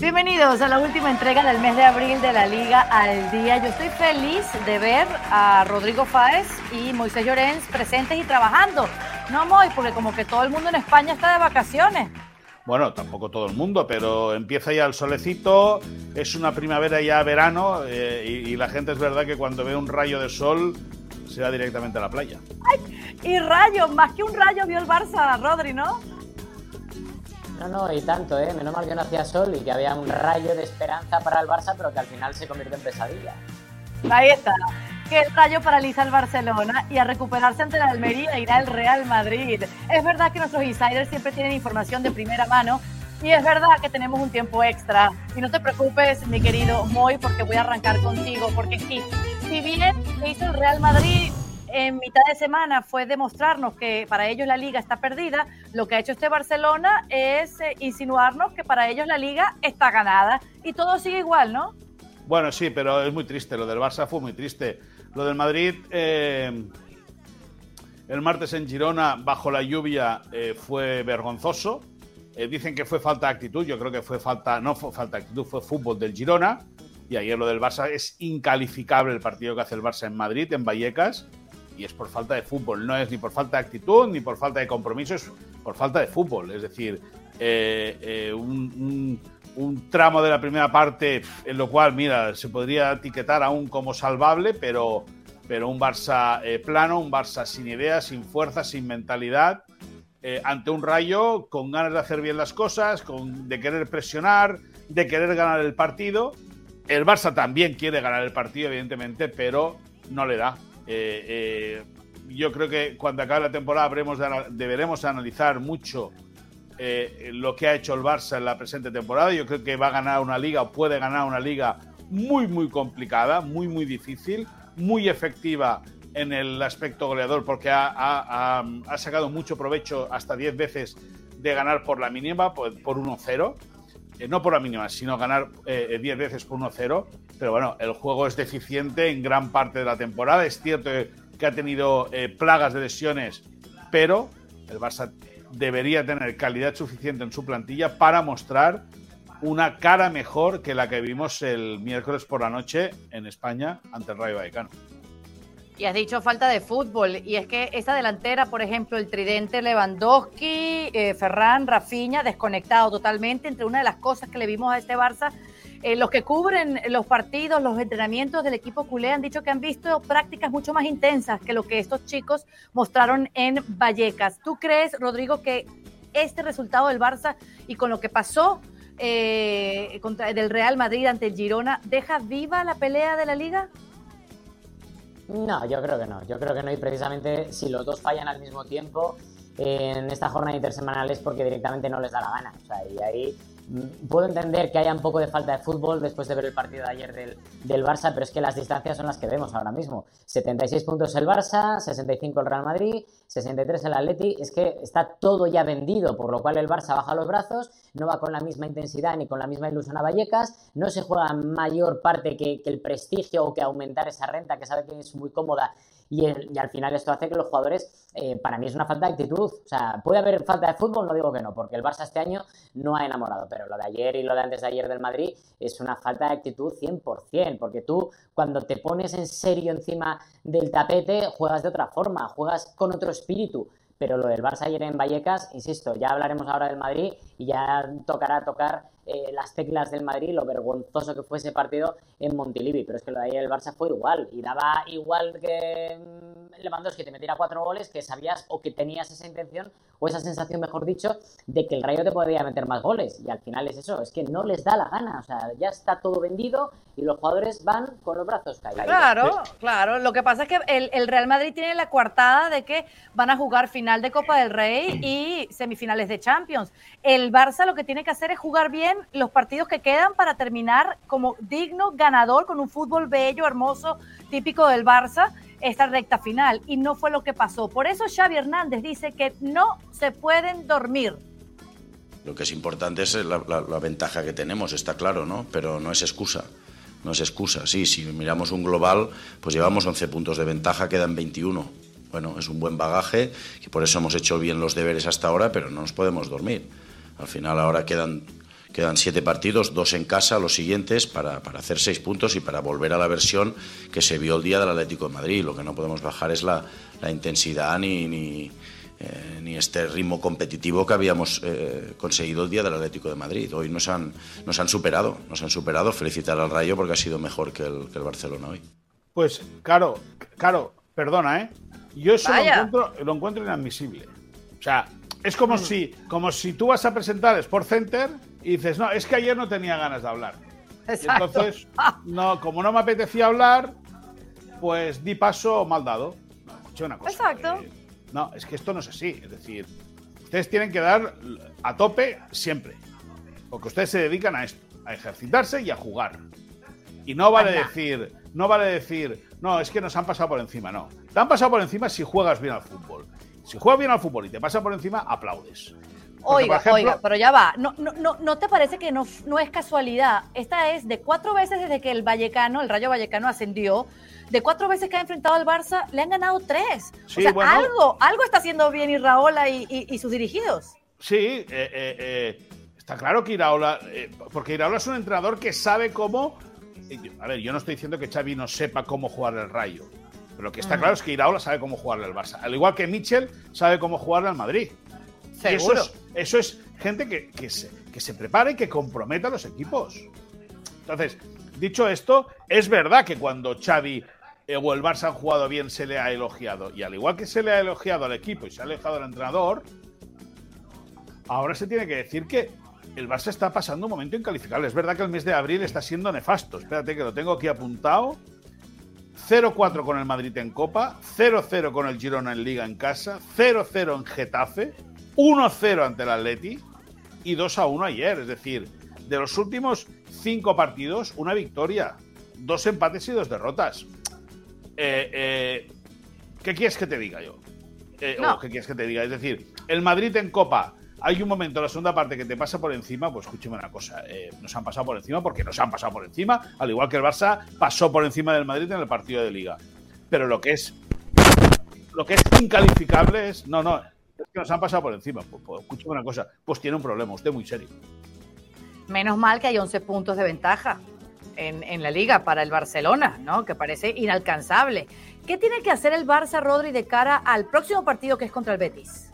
Bienvenidos a la última entrega del mes de abril de la Liga al Día. Yo estoy feliz de ver a Rodrigo Fáez y Moisés Llorens presentes y trabajando. No, Moy, porque como que todo el mundo en España está de vacaciones. Bueno, tampoco todo el mundo, pero empieza ya el solecito, es una primavera ya verano eh, y, la gente es verdad que cuando ve un rayo de sol se va directamente a la playa. Ay, y rayo, más que un rayo vio el Barça, Rodri, ¿no? No, no, y tanto, ¿eh? Menos mal que no hacía sol y que había un rayo de esperanza para el Barça, pero que al final se convirtió en pesadilla. Ahí está. Que el rayo paraliza al Barcelona y a recuperarse ante la Almería irá el Real Madrid. Es verdad que nuestros insiders siempre tienen información de primera mano y es verdad que tenemos un tiempo extra. Y no te preocupes, mi querido Moy, porque voy a arrancar contigo. Porque sí, si bien hizo el Real Madrid en mitad de semana fue demostrarnos que para ellos la liga está perdida, lo que ha hecho este Barcelona es eh, insinuarnos que para ellos la liga está ganada y todo sigue igual, ¿no? Bueno, sí, pero es muy triste. Lo del Barça fue muy triste. Lo del Madrid, eh, el martes en Girona, bajo la lluvia, eh, fue vergonzoso. dicen que fue falta de actitud. Yo creo que fue falta, no fue falta de actitud, fue fútbol del Girona. Y ayer lo del Barça es incalificable el partido que hace el Barça en Madrid, en Vallecas y es por falta de fútbol. No es ni por falta de actitud ni por falta de compromiso, es por falta de fútbol. Es decir, eh, eh, un, tramo de la primera parte en lo cual, mira, se podría etiquetar aún como salvable, pero, pero un Barça eh, plano, un Barça sin ideas, sin fuerza, sin mentalidad. ante un rayo con ganas de hacer bien las cosas, con, de querer presionar, de querer ganar el partido. El Barça también quiere ganar el partido, evidentemente, pero no le da. Eh, eh, yo creo que cuando acabe la temporada deberemos analizar mucho eh, lo que ha hecho el Barça en la presente temporada. Yo creo que va a ganar una liga o puede ganar una liga muy, muy complicada, muy, muy difícil, muy efectiva en el aspecto goleador porque ha, sacado mucho provecho hasta 10 veces de ganar por la mínima, por, por 1-0. No por la mínima, sino ganar 10 veces por 1-0 pero bueno, el juego es deficiente en gran parte de la temporada. Es cierto que ha tenido eh, plagas de lesiones, pero el Barça debería tener calidad suficiente en su plantilla para mostrar una cara mejor que la que vimos el miércoles por la noche en España ante el Rayo Vallecano. Y has dicho falta de fútbol. Y es que esa delantera, por ejemplo, el tridente Lewandowski, eh, Ferran, Rafinha, desconectado totalmente. Entre una de las cosas que le vimos a este Barça eh, los que cubren los partidos, los entrenamientos del equipo culé han dicho que han visto prácticas mucho más intensas que lo que estos chicos mostraron en Vallecas. ¿Tú crees, Rodrigo, que este resultado del Barça y con lo que pasó eh, contra, del Real Madrid ante el Girona deja viva la pelea de la liga? No, yo creo que no. Yo creo que no. Y precisamente si los dos fallan al mismo tiempo en esta jornada intersemanal es porque directamente no les da la gana. O sea, y ahí puedo entender que haya un poco de falta de fútbol después de ver el partido de ayer del, del, Barça, pero es que las distancias son las que vemos ahora mismo. 76 puntos el Barça, 65 el Real Madrid, 63 el Atleti. Es que está todo ya vendido, por lo cual el Barça baja los brazos, no va con la misma intensidad ni con la misma ilusión a Vallecas, no se juega mayor parte que, que el prestigio o que aumentar esa renta que sabe que es muy cómoda y, al final esto hace que los jugadores, eh, para mí es una falta de actitud. O sea, puede haber falta de fútbol, no digo que no, porque el Barça este año no ha enamorado, pero lo de ayer y lo de antes de ayer del Madrid es una falta de actitud 100%, porque tú cuando te pones en serio encima del tapete juegas de otra forma, juegas con otro espíritu. Pero lo del Barça ayer en Vallecas, insisto, ya hablaremos ahora del Madrid y ya tocará tocar eh, las teclas del Madrid, lo vergonzoso que fue ese partido en Montilivi, pero es que lo de ayer el Barça fue igual y daba igual que mm, Lewandowski te metiera cuatro goles que sabías o que tenías esa intención o esa sensación, mejor dicho, de que el Rayo te podía meter más goles y al final es eso, es que no les da la gana, o sea, ya está todo vendido y los jugadores van con los brazos caídos. Claro, claro, lo que pasa es que el, el Real Madrid tiene la coartada de que van a jugar final de Copa del Rey y semifinales de Champions. El Barça lo que tiene que hacer es jugar bien los partidos que quedan para terminar como digno ganador con un fútbol bello, hermoso, típico del Barça, esta recta final. Y no fue lo que pasó. Por eso Xavi Hernández dice que no se pueden dormir. Lo que es importante es la, ventaja que tenemos, está claro, ¿no? Pero no es excusa. No es excusa. Sí, si miramos un global, pues llevamos 11 puntos de ventaja, quedan 21. Bueno, es un buen bagaje, y por eso hemos hecho bien los deberes hasta ahora, pero no nos podemos dormir. Al final ahora quedan Quedan siete partidos, dos en casa, los siguientes, para, para, hacer seis puntos y para volver a la versión que se vio el día del Atlético de Madrid. Lo que no podemos bajar es la, la intensidad ni, ni, eh, ni, este ritmo competitivo que habíamos eh, conseguido el día del Atlético de Madrid. Hoy nos han, nos han superado, nos han superado. Felicitar al Rayo porque ha sido mejor que el, que el Barcelona hoy. Pues, claro, claro, perdona, ¿eh? Yo eso lo encuentro, lo encuentro inadmisible. O sea, es como, mm. si, como si tú vas a presentar Sport Center y dices, no, es que ayer no tenía ganas de hablar. entonces, no, como no me apetecía hablar, pues di paso mal dado. No, una cosa. Exacto. no, es que esto no es así. Es decir, ustedes tienen que dar a tope siempre. Porque ustedes se dedican a esto, a ejercitarse y a jugar. Y no vale decir, no vale decir, no, es que nos han pasado por encima, no. Te han pasado por encima si juegas bien al fútbol. Si juegas bien al fútbol y te pasa por encima, aplaudes. Oiga, oiga, pero ya va. No, no, no, ¿No te parece que no, no es casualidad? Esta es de cuatro veces desde que el Vallecano, el Rayo Vallecano ascendió, de cuatro veces que ha enfrentado al Barça, le han ganado tres. o sea, algo, algo está haciendo bien Iraola y, y, sus dirigidos. Sí, eh, eh, eh, está claro que Iraola, porque Iraola es un entrenador que sabe cómo. A ver, yo no estoy diciendo que Xavi no sepa cómo jugar el Rayo. Pero lo que está claro es que Iraola sabe cómo jugarle al Barça. Al igual que Mitchell sabe cómo jugarle al Madrid. Seguro. Eso es, gente que, que, se, que se prepare y que comprometa a los equipos. Entonces, dicho esto, es verdad que cuando Xavi eh, o el Barça han jugado bien se le ha elogiado. Y al igual que se le ha elogiado al equipo y se ha elogiado al entrenador, ahora se tiene que decir que el Barça está pasando un momento incalificable. Es verdad que el mes de abril está siendo nefasto. Espérate que lo tengo aquí apuntado. 0-4 con el Madrid en Copa, 0-0 con el Girona en Liga en casa, 0-0 en Getafe, 1-0 ante el Atleti y 2-1 ayer. Es decir, de los últimos cinco partidos, una victoria, dos empates y dos derrotas. Eh, eh, ¿Qué quieres que te diga yo? Eh, ¿Qué quieres que te diga? Es decir, el Madrid en Copa, hay un momento en la segunda parte que te pasa por encima, pues escúcheme una cosa, nos han pasado por encima porque nos han pasado por encima, al igual que el Barça pasó por encima del Madrid en el partido de liga. Pero lo que es lo que es incalificable es, no, no, que nos han pasado por encima. Pues, pues, escúcheme una cosa, pues tiene un problema, usted muy serio. Menos mal que hay 11 puntos de ventaja en, la liga para el Barcelona, ¿no? Que parece inalcanzable. ¿Qué tiene que hacer el Barça, Rodri, de cara al próximo partido que es contra el Betis?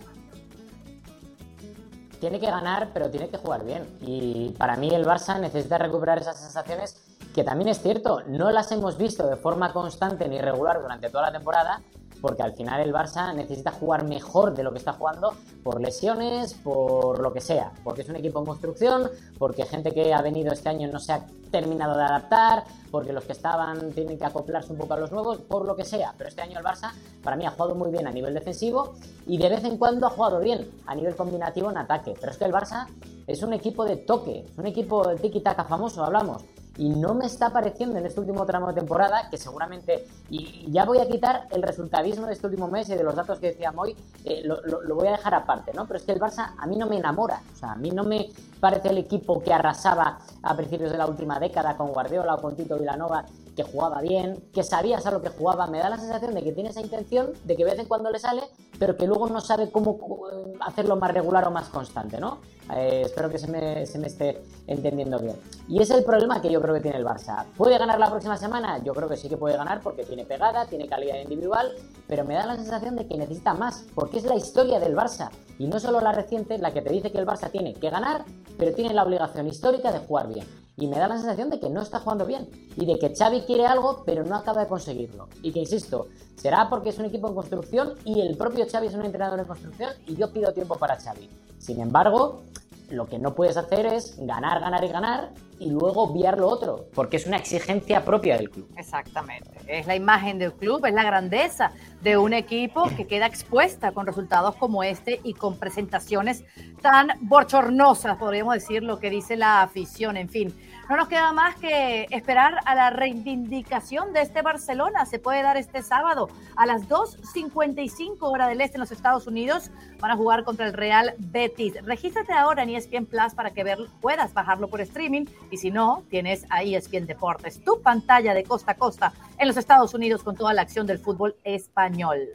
Tiene que ganar, pero tiene que jugar bien. Y para mí el Barça necesita recuperar esas sensaciones que también es cierto, no las hemos visto de forma constante ni regular durante toda la temporada, porque al final el Barça necesita jugar mejor de lo que está jugando por lesiones, por lo que sea, porque es un equipo en construcción, porque gente que ha venido este año no se ha terminado de adaptar, porque los que estaban tienen que acoplarse un poco a los nuevos, por lo que sea. Pero este año el Barça, para mí, ha jugado muy bien a nivel defensivo y de vez en cuando ha jugado bien a nivel combinativo en ataque. Pero es que el Barça es un equipo de toque, es un equipo de tiki-taka famoso, hablamos y no me está pareciendo en este último tramo de temporada que seguramente, y ya voy a quitar el resultadismo de este último mes y de los datos que decíamos hoy, eh, lo, lo, voy a dejar aparte, ¿no? Pero es que el Barça a mí no me enamora, o sea, a mí no me parece el equipo que arrasaba a principios de la última década con Guardiola o con Tito Vilanova, que jugaba bien, que sabías a lo que jugaba, me da la sensación de que tiene esa intención, de que de vez en cuando le sale, pero que luego no sabe cómo eh, hacerlo más regular o más constante, ¿no? Eh, espero que se me, se me esté entendiendo bien. Y es el problema que yo creo que tiene el Barça. ¿Puede ganar la próxima semana? Yo creo que sí que puede ganar porque tiene pegada, tiene calidad individual, pero me da la sensación de que necesita más, porque es la historia del Barça. Y no solo la reciente, la que te dice que el Barça tiene que ganar, pero tiene la obligación histórica de jugar bien. Y me da la sensación de que no está jugando bien. Y de que Xavi quiere algo, pero no acaba de conseguirlo. Y que, insisto, será porque es un equipo en construcción y el propio Xavi es un entrenador en construcción y yo pido tiempo para Xavi. Sin embargo, lo que no puedes hacer es ganar, ganar y ganar y luego obviar lo otro, porque es una exigencia propia del club. Exactamente. Es la imagen del club, es la grandeza de un equipo que queda expuesta con resultados como este y con presentaciones tan bochornosas, podríamos decir lo que dice la afición. En fin, no nos queda más que esperar a la reivindicación de este Barcelona. Se puede dar este sábado a las 2.55 hora del este en los Estados Unidos. Van a jugar contra el Real Betis. Regístrate ahora en ESPN Plus para que puedas bajarlo por streaming. Y si no, tienes ahí ESPN Deportes, tu pantalla de costa a costa en los Estados Unidos con toda la acción del fútbol español.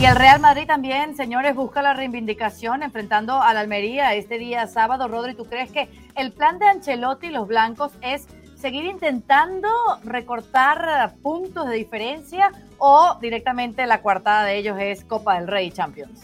Y el Real Madrid también, señores, busca la reivindicación enfrentando al Almería este día sábado. Rodri, ¿tú crees que el plan de Ancelotti y los blancos es seguir intentando recortar puntos de diferencia o directamente la coartada de ellos es Copa del Rey Champions?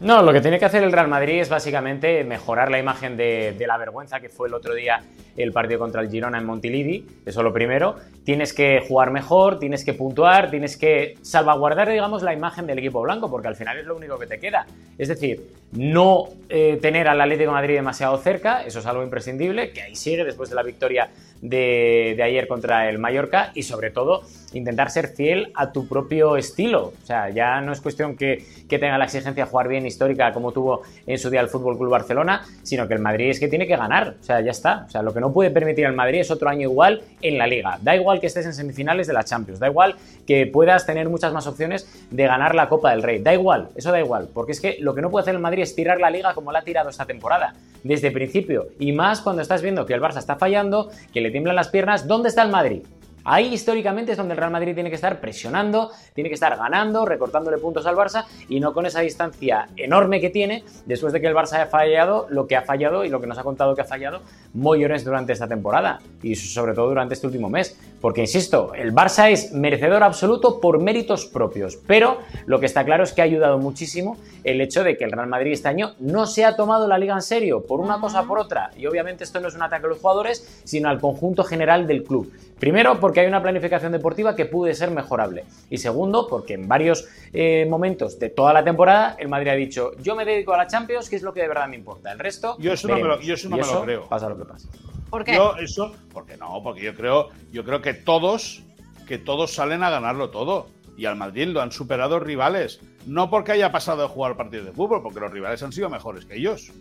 No, lo que tiene que hacer el Real Madrid es básicamente mejorar la imagen de, la vergüenza que fue el otro día el partido contra el Girona en Montilidi, eso lo primero. Tienes que jugar mejor, tienes que puntuar, tienes que salvaguardar, digamos, la imagen del equipo blanco, porque al final es lo único que te queda. Es decir, no eh, tener al Atlético de Madrid demasiado cerca, eso es algo imprescindible, que ahí sigue después de la victoria de, ayer contra el Mallorca y sobre todo intentar ser fiel a tu propio estilo. O sea, ya no es cuestión que, que tenga la exigencia de jugar bien histórica como tuvo en su día el Fútbol Club Barcelona, sino que el Madrid es que tiene que ganar. O sea, ya está. O sea, lo que no puede permitir al Madrid es otro año igual en la liga. Da igual que estés en semifinales de la Champions, da igual que puedas tener muchas más opciones de ganar la Copa del Rey. Da igual, eso da igual, porque es que lo que no puede hacer el Madrid es tirar la liga como la ha tirado esta temporada, desde el principio. Y más cuando estás viendo que el Barça está fallando, que le tiemblan las piernas. ¿Dónde está el Madrid? Ahí históricamente es donde el Real Madrid tiene que estar presionando, tiene que estar ganando, recortándole puntos al Barça y no con esa distancia enorme que tiene después de que el Barça haya fallado lo que ha fallado y lo que nos ha contado que ha fallado Mollones durante esta temporada y sobre todo durante este último mes. Porque insisto, el Barça es merecedor absoluto por méritos propios, pero lo que está claro es que ha ayudado muchísimo el hecho de que el Real Madrid este año no se ha tomado la liga en serio por una cosa o por otra. Y obviamente esto no es un ataque a los jugadores, sino al conjunto general del club. Primero, porque hay una planificación deportiva que puede ser mejorable. Y segundo, porque en varios eh, momentos de toda la temporada el Madrid ha dicho, yo me dedico a la Champions, que es lo que de verdad me importa. El resto... Yo eso no me lo, yo eso no me lo creo. Pasa lo que pasa. ¿Por qué? Yo eso, porque no, porque yo creo, yo creo que todos, que todos salen a ganarlo todo. Y al Madrid lo han superado rivales. No porque haya pasado de jugar partidos de fútbol, porque los rivales han sido mejores que ellos.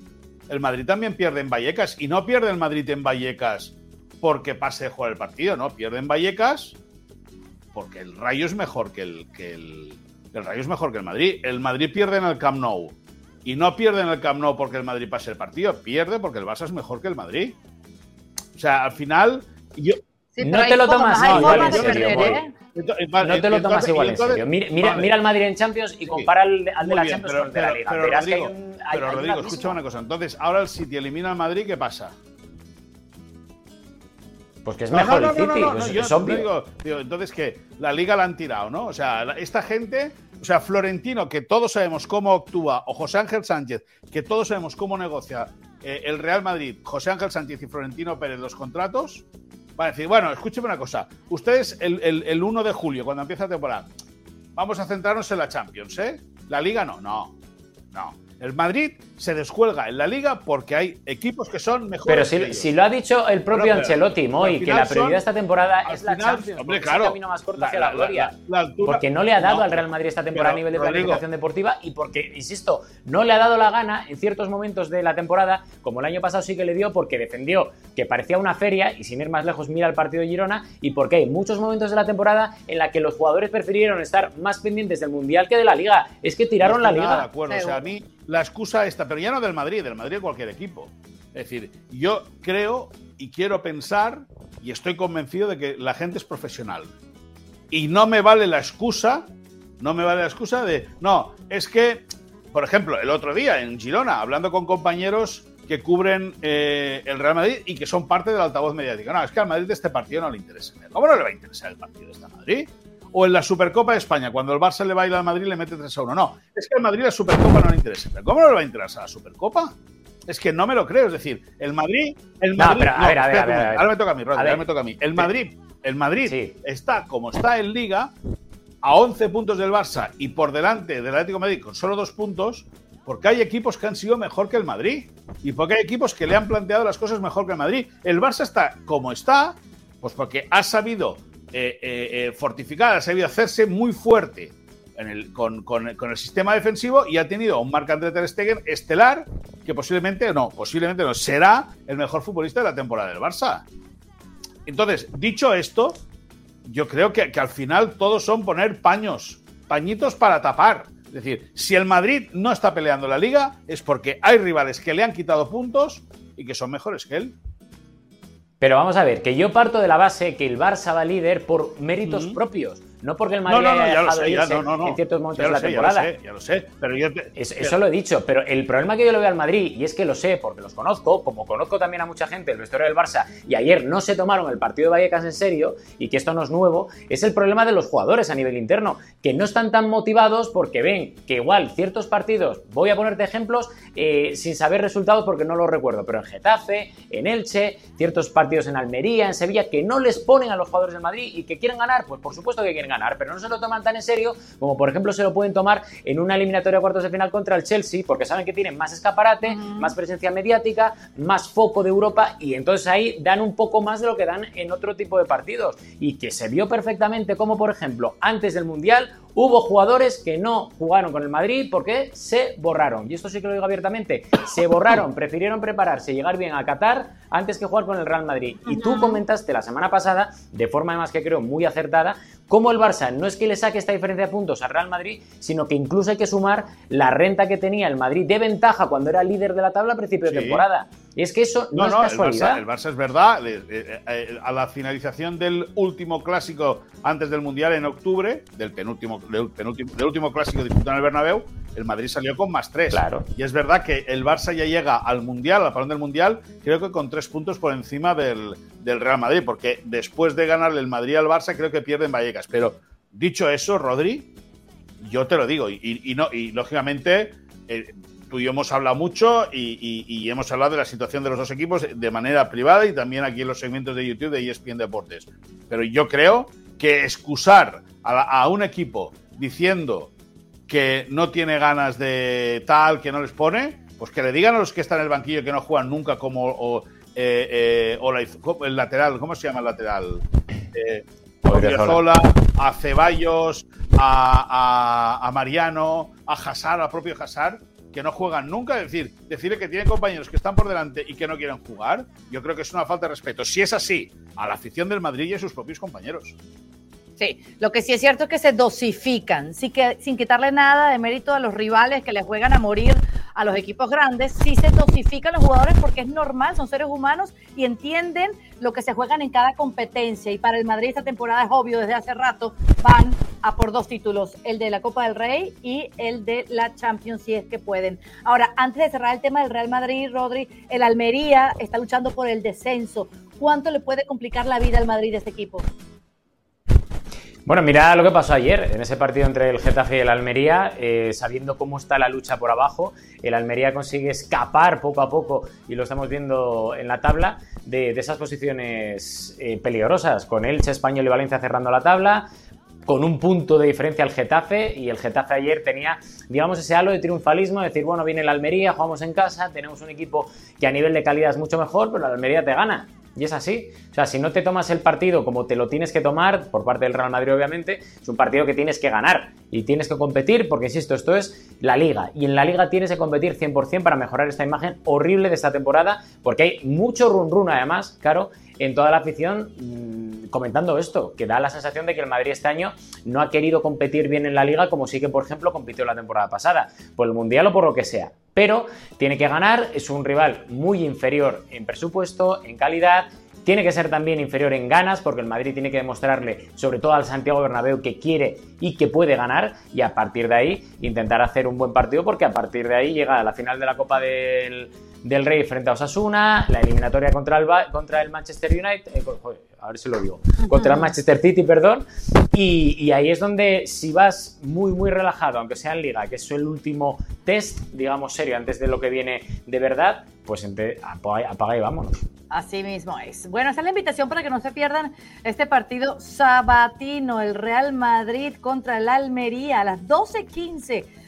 El Madrid también pierde en Vallecas. Y no pierde el Madrid en Vallecas porque pase de jugar el partido, ¿no? Pierden Vallecas porque el Rayo es mejor que el, que el, el Rayo es mejor que el Madrid. El Madrid pierde en el Camp Nou y no pierde en el Camp Nou porque el Madrid pase el partido, pierde porque el Barça es mejor que el Madrid. O sea, al final yo no te lo tomas igual en serio. No te lo tomas igual en serio. Mira, mira, al Madrid en Champions y compara al, de la Champions con el de la Liga. Pero, Rodrigo, pero Rodrigo escucha una cosa. Entonces, ahora el City elimina al Madrid, ¿qué pasa? Pues que es mejor el City, pues es obvio. Digo, entonces que la liga la han tirado, ¿no? O sea, esta gente, o sea, Florentino, que todos sabemos cómo actúa, o José Ángel Sánchez, que todos sabemos cómo negocia eh, el Real Madrid, José Ángel Sánchez y Florentino Pérez los contratos, van a decir, bueno, escúcheme una cosa, ustedes el, el, el 1 de julio, cuando empieza la temporada, vamos a centrarnos en la Champions, ¿eh? La liga no, no, no. El Madrid se descuelga en la liga porque hay equipos que son mejores. Pero si, lo ha dicho el propio Ancelotti, Moy, que la prioridad de esta temporada es la Champions, hombre, claro, es el camino más corto hacia la, gloria. porque no le ha dado al Real Madrid esta temporada a nivel de planificación deportiva y porque, insisto, no le ha dado la gana en ciertos momentos de la temporada, como el año pasado sí que le dio, porque defendió que parecía una feria y sin ir más lejos mira el partido de Girona y porque hay muchos momentos de la temporada en la que los jugadores prefirieron estar más pendientes del Mundial que de la Liga. Es que tiraron la Liga. De acuerdo, o sea, a mí la excusa esta, pero ya no del Madrid, del Madrid cualquier equipo. Es decir, yo creo y quiero pensar y estoy convencido de que la gente es profesional. Y no me vale la excusa, no me vale la excusa de, no, es que, por ejemplo, el otro día en Girona, hablando con compañeros que cubren eh, el Real Madrid y que son parte del altavoz mediático. No, es que al Madrid de este partido no le interesa. ¿Cómo no le va a interesar el partido de este Madrid? O en la Supercopa de España, cuando el Barça le baila al Madrid le mete 3 a 1. No, es que al Madrid la Supercopa no le interesa. ¿Cómo no le va a interesar la Supercopa? Es que no me lo creo. Es decir, el Madrid. El Madrid no, a ver, a ver, a ver, Ahora me toca a mí, ahora me toca a mí. El Madrid, el Madrid está como está en Liga, a 11 puntos del Barça y por delante del Atlético de Madrid con solo dos puntos, porque hay equipos que han sido mejor que el Madrid y porque hay equipos que le han planteado las cosas mejor que el Madrid. El Barça está como está, pues porque ha sabido eh, eh, eh, ha sabido hacerse muy fuerte con, el sistema defensivo y ha tenido un Marc André Ter Stegen estelar que posiblemente no, posiblemente no, será el mejor futbolista de la temporada del Barça. Entonces, dicho esto, yo creo que, que al final todos son poner paños, pañitos para tapar. Es decir, si el Madrid no está peleando la liga es porque hay rivales que le han quitado puntos y que son mejores que él. Pero vamos a ver, que yo parto de la base que el Barça va líder por méritos propios, no porque el Madrid haya dejado irse en ciertos momentos de la temporada. Ya lo sé, ya lo sé, pero yo Eso lo he dicho, pero el problema que yo le veo al Madrid, y es que lo sé porque los conozco, como conozco también a mucha gente el vestuario del Barça, y ayer no se tomaron el partido de Vallecas en serio, y que esto no es nuevo, es el problema de los jugadores a nivel interno, que no están tan motivados porque ven que igual ciertos partidos, voy a ponerte ejemplos, eh, sin saber resultados porque no los recuerdo, pero en Getafe, en Elche, ciertos partidos en Almería, en Sevilla, que no les ponen a los jugadores del Madrid y que quieren ganar, pues por supuesto que quieren ganar, pero no se lo toman tan en serio como por ejemplo se lo pueden tomar en una eliminatoria de cuartos de final contra el Chelsea, porque saben que tienen más escaparate, más presencia mediática, más foco de Europa y entonces ahí dan un poco más de lo que dan en otro tipo de partidos y que se vio perfectamente como por ejemplo antes del Mundial Hubo jugadores que no jugaron con el Madrid porque se borraron. Y esto sí que lo digo abiertamente. Se borraron, prefirieron prepararse y llegar bien a Qatar antes que jugar con el Real Madrid. Y tú comentaste la semana pasada, de forma además que creo muy acertada, cómo el Barça no es que le saque esta diferencia de puntos al Real Madrid, sino que incluso hay que sumar la renta que tenía el Madrid de ventaja cuando era líder de la tabla a principio de temporada. Y es que eso no, es casualidad. El Barça, es verdad. a la finalización del último clásico antes del Mundial en octubre, del penúltimo, del, último clásico disputado en el Bernabéu, el Madrid salió con más tres. Claro. Y es verdad que el Barça ya llega al Mundial, al parón del Mundial, creo que con tres puntos por encima del, Real Madrid, porque después de ganarle el Madrid al Barça, creo que pierden Vallecas. Pero dicho eso, Rodri, yo te lo digo, y, no, y lógicamente. Eh, tú y yo hemos hablado mucho y, hemos hablado de la situación de los dos equipos de manera privada y también aquí en los segmentos de YouTube de ESPN Deportes. Pero yo creo que excusar a, un equipo diciendo que no tiene ganas de tal, que no les pone, pues que le digan a los que están en el banquillo que no juegan nunca como eh, eh, el lateral, ¿cómo se llama el lateral? Eh, a Ceballos, a, a, Mariano, a Hazard, al propio Hazard, que no juegan nunca, es decir, decirle que tiene compañeros que están por delante y que no quieren jugar, yo creo que es una falta de respeto. Si es así, a la afición del Madrid y a sus propios compañeros. Sí, lo que sí es cierto es que se dosifican, sin, que, sin quitarle nada de mérito a los rivales que les juegan a morir a los equipos grandes, sí se dosifican los jugadores porque es normal, son seres humanos y entienden lo que se juegan en cada competencia. Y para el Madrid esta temporada es obvio, desde hace rato van a por dos títulos, el de la Copa del Rey y el de la Champions, si es que pueden. Ahora, antes de cerrar el tema del Real Madrid, Rodri, el Almería está luchando por el descenso. ¿Cuánto le puede complicar la vida al Madrid de este equipo? Bueno, mira lo que pasó ayer en ese partido entre el Getafe y el Almería, eh, sabiendo cómo está la lucha por abajo, el Almería consigue escapar poco a poco, y lo estamos viendo en la tabla, de, esas posiciones eh, peligrosas, con Elche, Español y Valencia cerrando la tabla, con un punto de diferencia al Getafe, y el Getafe ayer tenía, digamos, ese halo de triunfalismo, de decir, bueno, viene el Almería, jugamos en casa, tenemos un equipo que a nivel de calidad es mucho mejor, pero el Almería te gana. Y es así. O sea, si no te tomas el partido como te lo tienes que tomar, por parte del Real Madrid obviamente, es un partido que tienes que ganar y tienes que competir, porque insisto, esto es la liga. Y en la liga tienes que competir 100% para mejorar esta imagen horrible de esta temporada, porque hay mucho run run además, claro, en toda la afición mm, comentando esto, que da la sensación de que el Madrid este año no ha querido competir bien en la liga como sí que, por ejemplo, compitió la temporada pasada, por el Mundial o por lo que sea. Pero tiene que ganar, es un rival muy inferior en presupuesto, en calidad, tiene que ser también inferior en ganas, porque el Madrid tiene que demostrarle, sobre todo al Santiago Bernabéu, que quiere y que puede ganar, y a partir de ahí intentar hacer un buen partido, porque a partir de ahí llega a la final de la Copa del, del Rey frente a Osasuna, la eliminatoria contra el, contra el Manchester United, eh, a ver si lo digo, contra el Manchester City, perdón, y, ahí es donde si vas muy, muy relajado, aunque sea en liga, que es el último test, digamos, serio, antes de lo que viene de verdad, pues apaga, apaga y vámonos. Así mismo es. Bueno, esta es la invitación para que no se pierdan este partido sabatino, el Real Madrid contra el Almería a las 12.15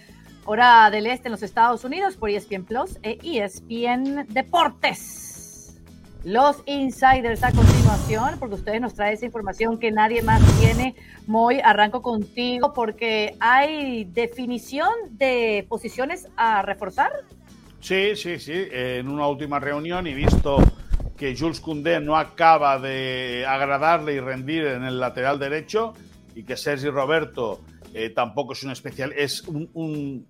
hora del este en los Estados Unidos por ESPN Plus e ESPN Deportes. Los insiders a continuación, porque ustedes nos traen esa información que nadie más tiene. Moy, arranco contigo porque hay definición de posiciones a reforzar. Sí, sí, sí. En una última reunión y visto que Jules Koundé no acaba de agradarle y rendir en el lateral derecho y que Sergi Roberto eh, tampoco es un especial, es un,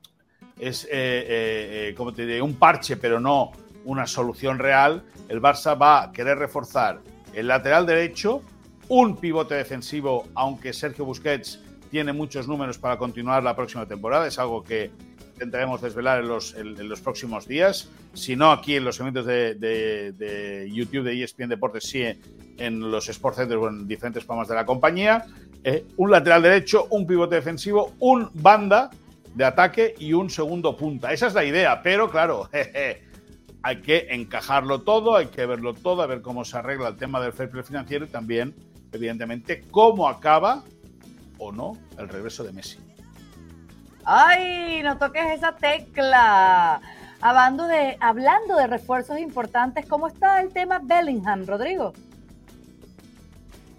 es eh, eh, como te diré, un parche, pero no una solución real. El Barça va a querer reforzar el lateral derecho un pivote defensivo, aunque Sergio Busquets tiene muchos números para continuar la próxima temporada, es algo que intentaremos desvelar en los, próximos días, si no aquí en los eventos de, YouTube de ESPN Deportes, sí en los Sport Centers o en diferentes programas de la compañía, eh, un lateral derecho, un pivote defensivo, un banda de ataque y un segundo punta. Esa es la idea, pero claro, hay que encajarlo todo, hay que verlo todo, a ver cómo se arregla el tema del fair play financiero y también, evidentemente, cómo acaba o no el regreso de Messi. ¡Ay! No toques esa tecla. Hablando de, hablando de refuerzos importantes, ¿cómo está el tema Bellingham, Rodrigo?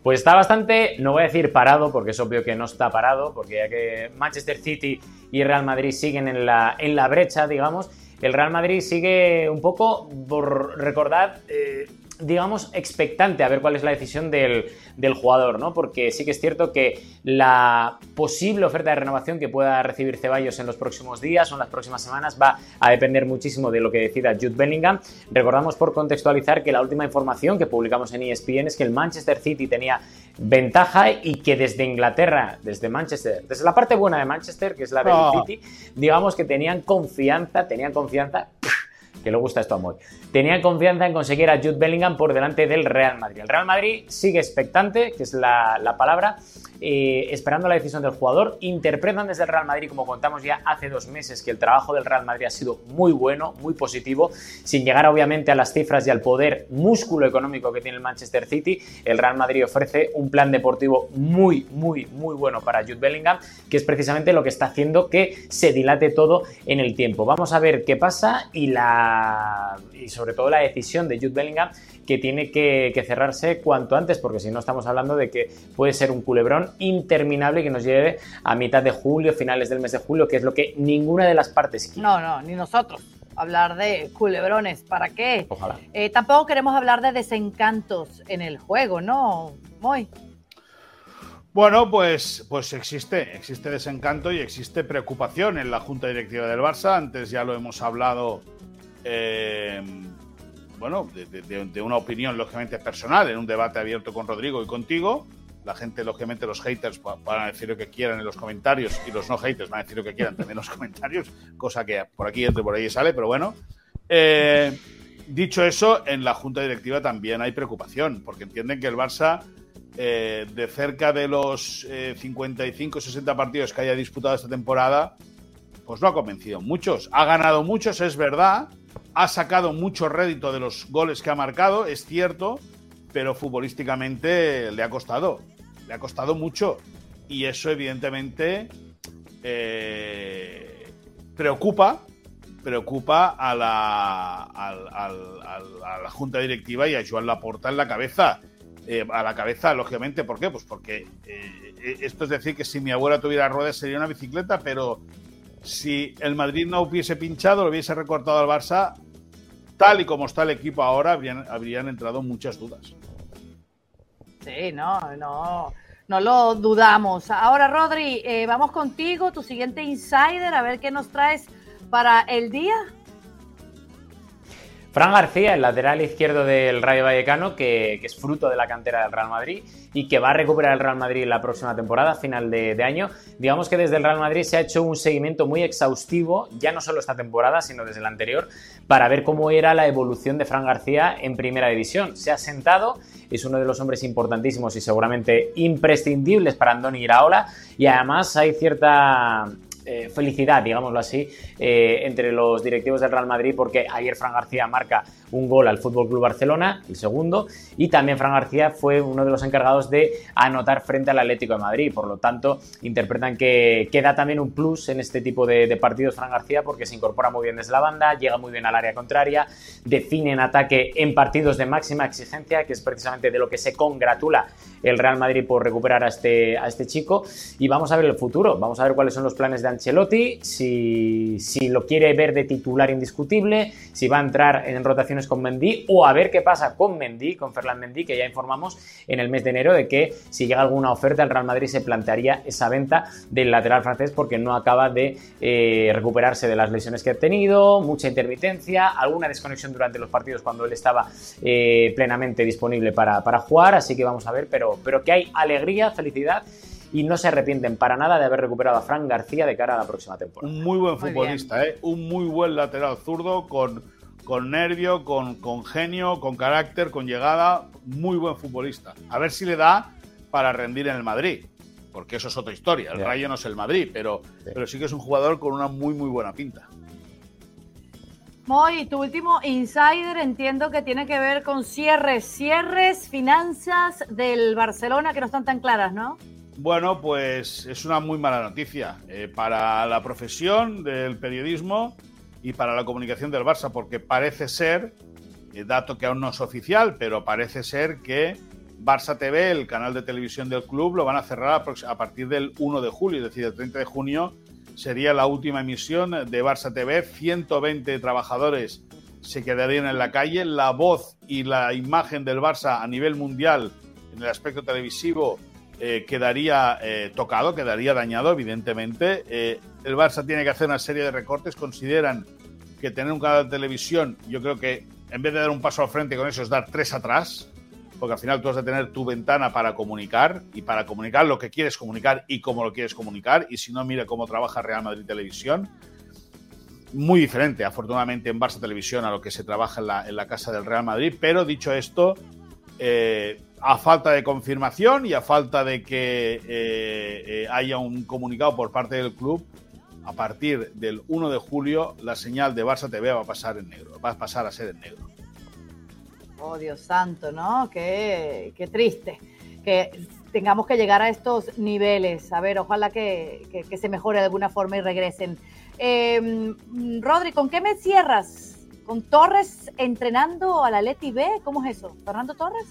Pues está bastante, no voy a decir parado, porque es obvio que no está parado, porque ya que Manchester City y Real Madrid siguen en la, en la brecha, digamos, el Real Madrid sigue un poco, por recordar, eh, digamos, expectante a ver cuál es la decisión del, jugador, ¿no? Porque sí que es cierto que la posible oferta de renovación que pueda recibir Ceballos en los próximos días o en las próximas semanas va a depender muchísimo de lo que decida Jude Bellingham. Recordamos por contextualizar que la última información que publicamos en ESPN es que el Manchester City tenía ventaja y que desde Inglaterra, desde Manchester, desde la parte buena de Manchester, que es la del oh. City, digamos que tenían confianza, tenían confianza que le gusta esto a Moy. Tenía confianza en conseguir a Jude Bellingham por delante del Real Madrid. El Real Madrid sigue expectante, que es la, la palabra, eh, esperando la decisión del jugador. Interpretan desde el Real Madrid, como contamos ya hace dos meses, que el trabajo del Real Madrid ha sido muy bueno, muy positivo, sin llegar obviamente a las cifras y al poder músculo económico que tiene el Manchester City. El Real Madrid ofrece un plan deportivo muy, muy, muy bueno para Jude Bellingham, que es precisamente lo que está haciendo que se dilate todo en el tiempo. Vamos a ver qué pasa y, la, y sobre todo la decisión de Jude Bellingham que tiene que, cerrarse cuanto antes, porque si no estamos hablando de que puede ser un culebrón interminable que nos lleve a mitad de julio, finales del mes de julio, que es lo que ninguna de las partes quiere. No, no, ni nosotros. Hablar de culebrones, ¿para qué? Ojalá. Eh, tampoco queremos hablar de desencantos en el juego, ¿no? Muy. Bueno, pues, pues existe, existe desencanto y existe preocupación en la Junta Directiva del Barça. Antes ya lo hemos hablado eh, bueno, de, una opinión lógicamente personal, en un debate abierto con Rodrigo y contigo. La gente, lógicamente, los haters van a decir lo que quieran en los comentarios y los no haters van a decir lo que quieran también en los comentarios, cosa que por aquí entre, por ahí sale, pero bueno. Eh, dicho eso, en la junta directiva también hay preocupación, porque entienden que el Barça, eh, de cerca de los 55 60 partidos que haya disputado esta temporada, pues no ha convencido muchos. Ha ganado muchos, es verdad, ha sacado mucho rédito de los goles que ha marcado, es cierto, pero futbolísticamente le ha costado. Le ha costado mucho. Y eso, evidentemente, eh, preocupa. Preocupa a la, a la Junta Directiva y a Joan Laporta en la cabeza. Eh, a la cabeza, lógicamente, ¿por qué? Pues porque eh, esto es decir que si mi abuela tuviera ruedas sería una bicicleta, pero si el Madrid no hubiese pinchado, lo hubiese recortado al Barça, tal y como está el equipo ahora, habrían, entrado muchas dudas. Sí, no, no, no lo dudamos. Ahora, Rodri, eh, vamos contigo, tu siguiente insider, a ver qué nos traes para el día. Fran García, el lateral izquierdo del Rayo Vallecano, que, es fruto de la cantera del Real Madrid y que va a recuperar el Real Madrid la próxima temporada, final de, año. Digamos que desde el Real Madrid se ha hecho un seguimiento muy exhaustivo, ya no solo esta temporada, sino desde la anterior, para ver cómo era la evolución de Fran García en primera división. Se ha sentado, es uno de los hombres importantísimos y seguramente imprescindibles para Andoni Iraola, y además hay cierta eh, felicidad, digámoslo así, eh, entre los directivos del Real Madrid, porque ayer Fran García marca un gol al Fútbol Club Barcelona, el segundo, y también Fran García fue uno de los encargados de anotar frente al Atlético de Madrid. Por lo tanto, interpretan que queda también un plus en este tipo de, partidos Fran García, porque se incorpora muy bien desde la banda, llega muy bien al área contraria, define en ataque en partidos de máxima exigencia, que es precisamente de lo que se congratula el Real Madrid por recuperar a este, a este chico. Y vamos a ver el futuro, vamos a ver cuáles son los planes de Ancelotti, si, si, lo quiere ver de titular indiscutible, si va a entrar en rotaciones con Mendy o a ver qué pasa con Mendy, con Ferland Mendy, que ya informamos en el mes de enero de que si llega alguna oferta el Real Madrid se plantearía esa venta del lateral francés porque no acaba de eh, recuperarse de las lesiones que ha tenido, mucha intermitencia, alguna desconexión durante los partidos cuando él estaba eh, plenamente disponible para, para, jugar, así que vamos a ver, pero, pero que hay alegría, felicidad y no se arrepienten para nada de haber recuperado a Fran García de cara a la próxima temporada. Un muy buen futbolista, ¿eh? un muy buen lateral zurdo con, con nervio, con, con genio, con carácter, con llegada, muy buen futbolista. A ver si le da para rendir en el Madrid, porque eso es otra historia. El Rayo no es el Madrid, pero sí. pero sí que es un jugador con una muy, muy buena pinta. Moy, tu último insider entiendo que tiene que ver con cierres, cierres, finanzas del Barcelona que no están tan claras, ¿no? Bueno, pues es una muy mala noticia eh, para la profesión del periodismo y para la comunicación del Barça, porque parece ser, eh, dato que aún no es oficial, pero parece ser que Barça TV, el canal de televisión del club, lo van a cerrar a partir del 1 de julio, es decir, el 30 de junio sería la última emisión de Barça TV. 120 trabajadores se quedarían en la calle. La voz y la imagen del Barça a nivel mundial en el aspecto televisivo eh, quedaría eh, tocado, quedaría dañado, evidentemente. Eh, el Barça tiene que hacer una serie de recortes. Consideran que tener un canal de televisión, yo creo que en vez de dar un paso al frente con eso es dar tres atrás porque al final tú has de tener tu ventana para comunicar y para comunicar lo que quieres comunicar y cómo lo quieres comunicar. Y si no, mira cómo trabaja Real Madrid Televisión. Muy diferente, afortunadamente, en Barça Televisión a lo que se trabaja en la, en la casa del Real Madrid. Pero dicho esto, eh, a falta de confirmación y a falta de que eh, eh, haya un comunicado por parte del club, a partir del 1 de julio la señal de Barça TV va a pasar en negro, va a pasar a ser en negro. Oh, Dios santo, ¿no? Qué, qué, triste que tengamos que llegar a estos niveles. A ver, ojalá que, que, que se mejore de alguna forma y regresen. Eh, Rodri, ¿con qué me cierras? ¿Con Torres entrenando a la Leti B? ¿Cómo es eso? ¿Fernando Torres?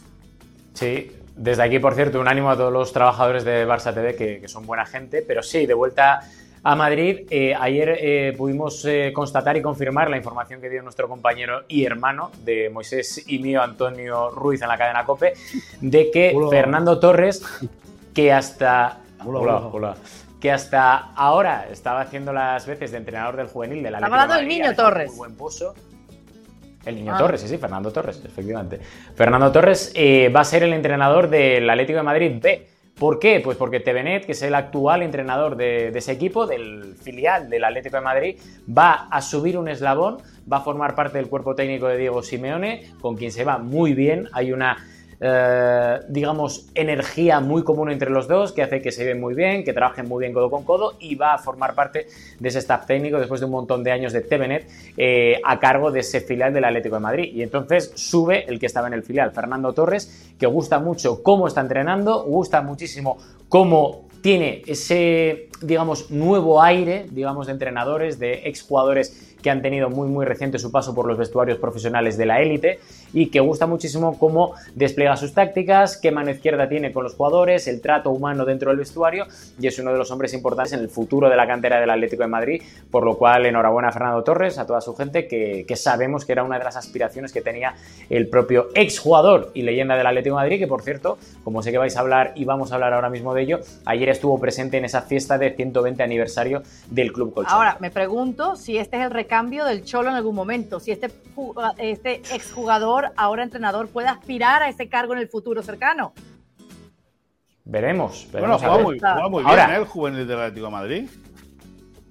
Sí, desde aquí, por cierto, un ánimo a todos los trabajadores de Barça TV que, que son buena gente, pero sí, de vuelta a Madrid. Eh, ayer eh, pudimos eh, constatar y confirmar la información que dio nuestro compañero y hermano de Moisés y mío, Antonio Ruiz, en la cadena COPE, de que hola. Fernando Torres, que hasta... Hola, hola, hola. Que hasta ahora estaba haciendo las veces de entrenador del juvenil de la Estaba hablando del niño Torres. Muy buen pozo. El niño ah. Torres, sí, sí, Fernando Torres, efectivamente. Fernando Torres eh, va a ser el entrenador del Atlético de Madrid B. ¿Por qué? Pues porque Tevenet, que es el actual entrenador de, de, ese equipo, del filial del Atlético de Madrid, va a subir un eslabón, va a formar parte del cuerpo técnico de Diego Simeone, con quien se va muy bien. Hay una eh, digamos, energía muy común entre los dos, que hace que se lleven muy bien, que trabajen muy bien codo con codo y va a formar parte de ese staff técnico después de un montón de años de TVNet eh, a cargo de ese filial del Atlético de Madrid. Y entonces sube el que estaba en el filial, Fernando Torres, que gusta mucho cómo está entrenando, gusta muchísimo cómo tiene ese, digamos, nuevo aire, digamos, de entrenadores, de exjugadores que han tenido muy muy reciente su paso por los vestuarios profesionales de la élite y que gusta muchísimo cómo despliega sus tácticas, qué mano izquierda tiene con los jugadores, el trato humano dentro del vestuario y es uno de los hombres importantes en el futuro de la cantera del Atlético de Madrid, por lo cual enhorabuena a Fernando Torres, a toda su gente, que, sabemos que era una de las aspiraciones que tenía el propio exjugador y leyenda del Atlético de Madrid, que por cierto, como sé que vais a hablar y vamos a hablar ahora mismo de ello, ayer estuvo presente en esa fiesta de 120 aniversario del Club Colchón. Ahora, me pregunto si este es el recambio del Cholo en algún momento, si este, este exjugador, ahora entrenador, puede aspirar a ese cargo en el futuro cercano. Veremos. veremos bueno, juega muy, juega muy bien ¿eh? el juvenil del Atlético de Madrid.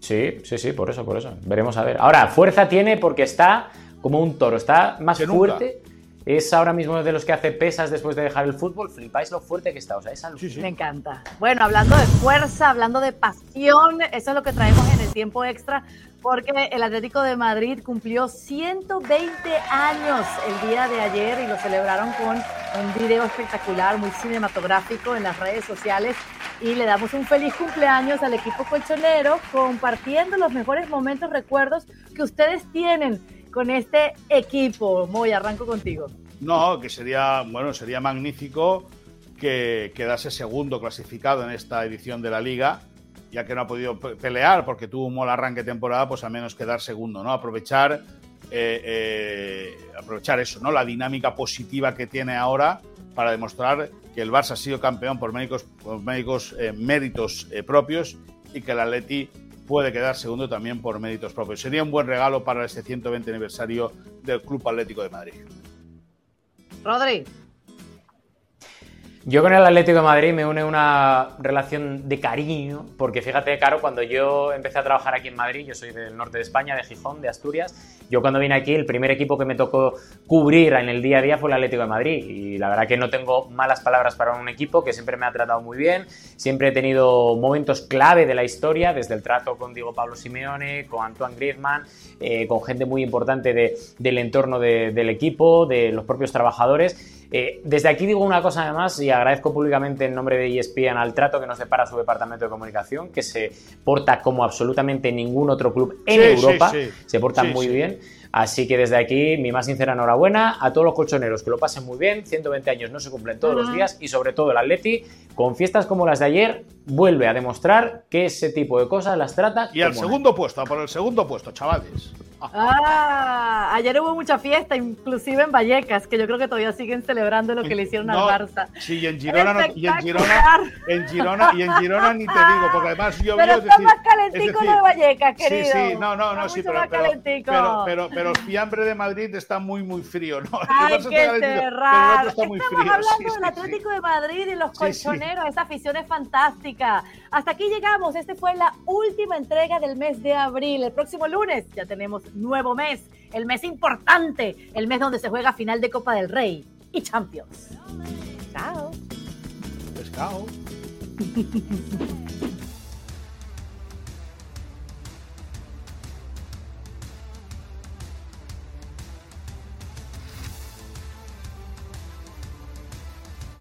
Sí, sí, sí, por eso, por eso. Veremos a ver. Ahora, fuerza tiene porque está como un toro, está más que fuerte. Nunca. Es ahora mismo de los que hace pesas después de dejar el fútbol. Flipáis lo fuerte que está. O sea, es sí. Me encanta. Bueno, hablando de fuerza, hablando de pasión, eso es lo que traemos en el tiempo extra, porque el Atlético de Madrid cumplió 120 años el día de ayer y lo celebraron con un video espectacular, muy cinematográfico en las redes sociales. Y le damos un feliz cumpleaños al equipo colchonero, compartiendo los mejores momentos, recuerdos que ustedes tienen con este equipo. Moy, arranco contigo. No, que sería, bueno, sería magnífico que quedase segundo clasificado en esta edición de la liga ya que no ha podido pelear porque tuvo un mal arranque de temporada, pues al menos quedar segundo, ¿no? Aprovechar, eh, eh, aprovechar eso, ¿no? La dinámica positiva que tiene ahora para demostrar que el Barça ha sido campeón por médicos, por médicos eh, méritos propios y que el Atleti puede quedar segundo también por méritos propios. Sería un buen regalo para este 120 aniversario del Club Atlético de Madrid. Rodri. Yo con el Atlético de Madrid me une una relación de cariño, porque fíjate, Caro, cuando yo empecé a trabajar aquí en Madrid, yo soy del norte de España, de Gijón, de Asturias, yo cuando vine aquí, el primer equipo que me tocó cubrir en el día a día fue el Atlético de Madrid, y la verdad que no tengo malas palabras para un equipo que siempre me ha tratado muy bien, siempre he tenido momentos clave de la historia, desde el trato con Diego Pablo Simeone, con Antoine Griezmann, eh, con gente muy importante del entorno del equipo, de los propios trabajadores, eh, desde aquí digo una cosa además y agradezco públicamente en nombre de ESPN al trato que nos separa su departamento de comunicación, que se porta como absolutamente ningún otro club en Europa, se porta muy bien. Así que desde aquí, mi más sincera enhorabuena a todos los colchoneros, que lo pasen muy bien. 120 años no se cumplen todos los días y sobre todo el Atleti, con fiestas como las de ayer, vuelve a demostrar que ese tipo de cosas las trata. Y al segundo puesto, a por el segundo puesto, chavales. Ah, ayer hubo mucha fiesta, inclusive en Vallecas, que yo creo que todavía siguen celebrando lo que le hicieron al Barça. Sí, y en Girona, y en Girona, en Girona, y en Girona ni te digo, porque además yo Pero está más calentico de Vallecas, querido. Sí, sí, no, no, no, sí, pero pero, pero, pero, el fiambre de Madrid está muy, muy frío, ¿no? Ay, qué. Está muy Estamos hablando del Atlético de Madrid y los colchoneros, esa afición es fantástica. Hasta aquí llegamos, esta fue la última entrega del mes de abril. El próximo lunes ya tenemos nuevo mes, el mes importante, el mes donde se juega final de Copa del Rey y Champions. Chao. Pescado.